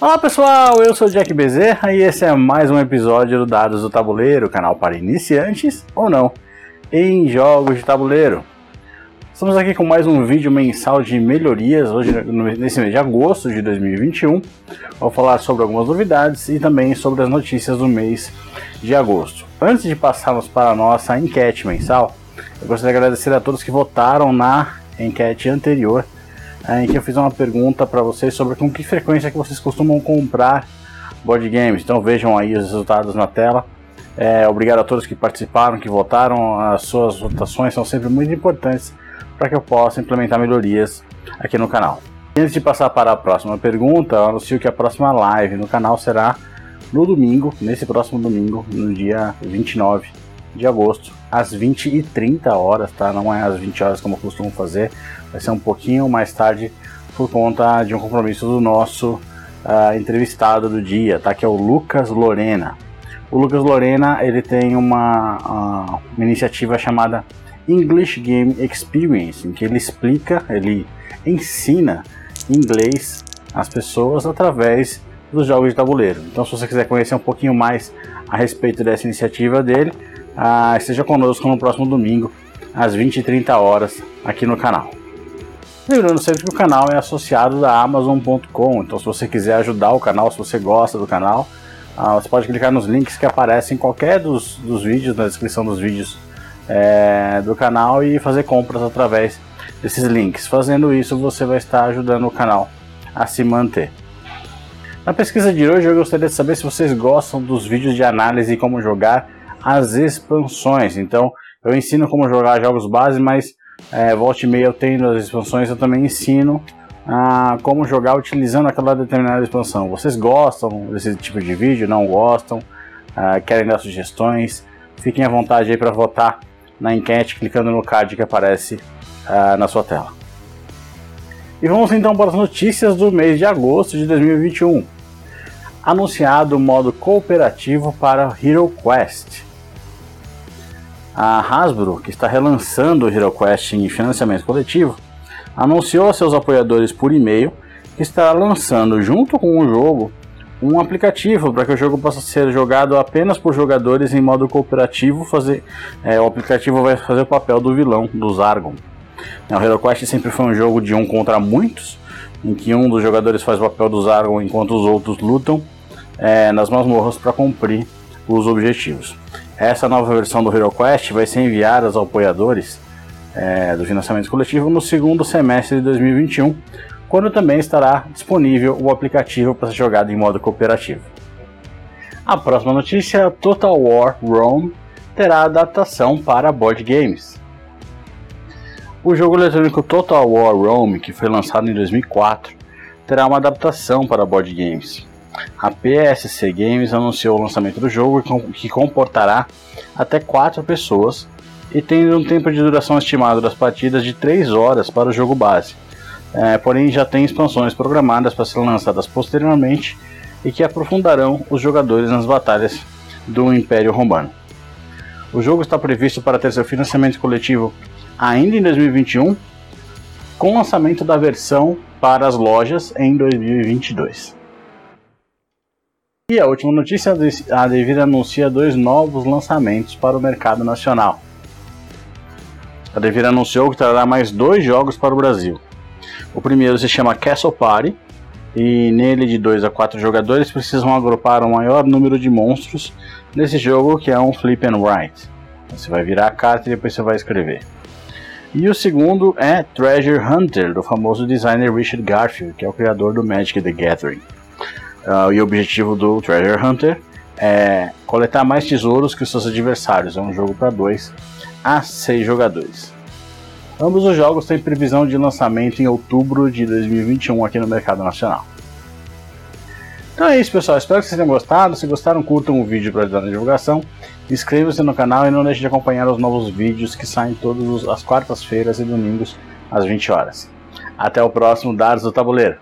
Olá pessoal, eu sou Jack Bezerra e esse é mais um episódio do Dados do Tabuleiro, canal para iniciantes ou não em jogos de tabuleiro. Estamos aqui com mais um vídeo mensal de melhorias hoje nesse mês de agosto de 2021. Vou falar sobre algumas novidades e também sobre as notícias do mês de agosto. Antes de passarmos para a nossa enquete mensal, eu gostaria de agradecer a todos que votaram na enquete anterior em que eu fiz uma pergunta para vocês sobre com que frequência que vocês costumam comprar board games. Então vejam aí os resultados na tela. É, obrigado a todos que participaram, que votaram. As suas votações são sempre muito importantes para que eu possa implementar melhorias aqui no canal. Antes de passar para a próxima pergunta, eu anuncio que a próxima live no canal será no domingo, nesse próximo domingo, no dia 29 de agosto, às 20h30 horas, tá? Não é às 20 horas como eu costumo fazer, vai ser um pouquinho mais tarde por conta de um compromisso do nosso uh, entrevistado do dia, tá? Que é o Lucas Lorena. O Lucas Lorena ele tem uma, uh, uma iniciativa chamada English Game Experience, em que ele explica, ele ensina inglês às pessoas através dos jogos de tabuleiro. Então, se você quiser conhecer um pouquinho mais a respeito dessa iniciativa dele, uh, esteja conosco no próximo domingo, às 20h30 horas, aqui no canal. Lembrando sempre que o canal é associado da Amazon.com, então se você quiser ajudar o canal, se você gosta do canal, uh, você pode clicar nos links que aparecem em qualquer dos, dos vídeos, na descrição dos vídeos é, do canal e fazer compras através desses links. Fazendo isso, você vai estar ajudando o canal a se manter. Na pesquisa de hoje, eu gostaria de saber se vocês gostam dos vídeos de análise e como jogar as expansões. Então, eu ensino como jogar jogos base, mas é, volte e meia eu tenho as expansões, eu também ensino a como jogar utilizando aquela determinada expansão. Vocês gostam desse tipo de vídeo? Não gostam? Ah, querem dar sugestões? Fiquem à vontade aí para votar na enquete clicando no card que aparece uh, na sua tela. E vamos então para as notícias do mês de agosto de 2021. Anunciado o modo cooperativo para Hero Quest. A Hasbro, que está relançando o Hero Quest em financiamento coletivo, anunciou a seus apoiadores por e-mail que estará lançando, junto com o jogo, um aplicativo para que o jogo possa ser jogado apenas por jogadores em modo cooperativo. Fazer, é, o aplicativo vai fazer o papel do vilão, do Zargon. É, o Hero Quest sempre foi um jogo de um contra muitos, em que um dos jogadores faz o papel do Zargon enquanto os outros lutam é, nas masmorras para cumprir os objetivos. Essa nova versão do Hero Quest vai ser enviada aos apoiadores é, do financiamento coletivo no segundo semestre de 2021, quando também estará disponível o aplicativo para ser jogado em modo cooperativo. A próxima notícia: Total War Rome terá adaptação para board games. O jogo eletrônico Total War Rome, que foi lançado em 2004, terá uma adaptação para board games. A PSC Games anunciou o lançamento do jogo, que comportará até 4 pessoas e tem um tempo de duração estimado das partidas de 3 horas para o jogo base é, porém já tem expansões programadas para ser lançadas posteriormente e que aprofundarão os jogadores nas batalhas do Império Romano. O jogo está previsto para ter seu financiamento coletivo ainda em 2021, com lançamento da versão para as lojas em 2022. E a última notícia: a Devir anuncia dois novos lançamentos para o mercado nacional. A Devir anunciou que trará mais dois jogos para o Brasil. O primeiro se chama Castle Party, e nele de 2 a 4 jogadores precisam agrupar um maior número de monstros nesse jogo que é um flip and write. Você vai virar a carta e depois você vai escrever. E o segundo é Treasure Hunter, do famoso designer Richard Garfield, que é o criador do Magic the Gathering. Uh, e o objetivo do Treasure Hunter é coletar mais tesouros que os seus adversários. É um jogo para 2 a 6 jogadores. Ambos os jogos têm previsão de lançamento em outubro de 2021 aqui no mercado nacional. Então é isso, pessoal. Espero que vocês tenham gostado. Se gostaram, curtam o vídeo para ajudar na divulgação. Inscreva-se no canal e não deixe de acompanhar os novos vídeos que saem todas as quartas-feiras e domingos às 20 horas. Até o próximo Dados do Tabuleiro.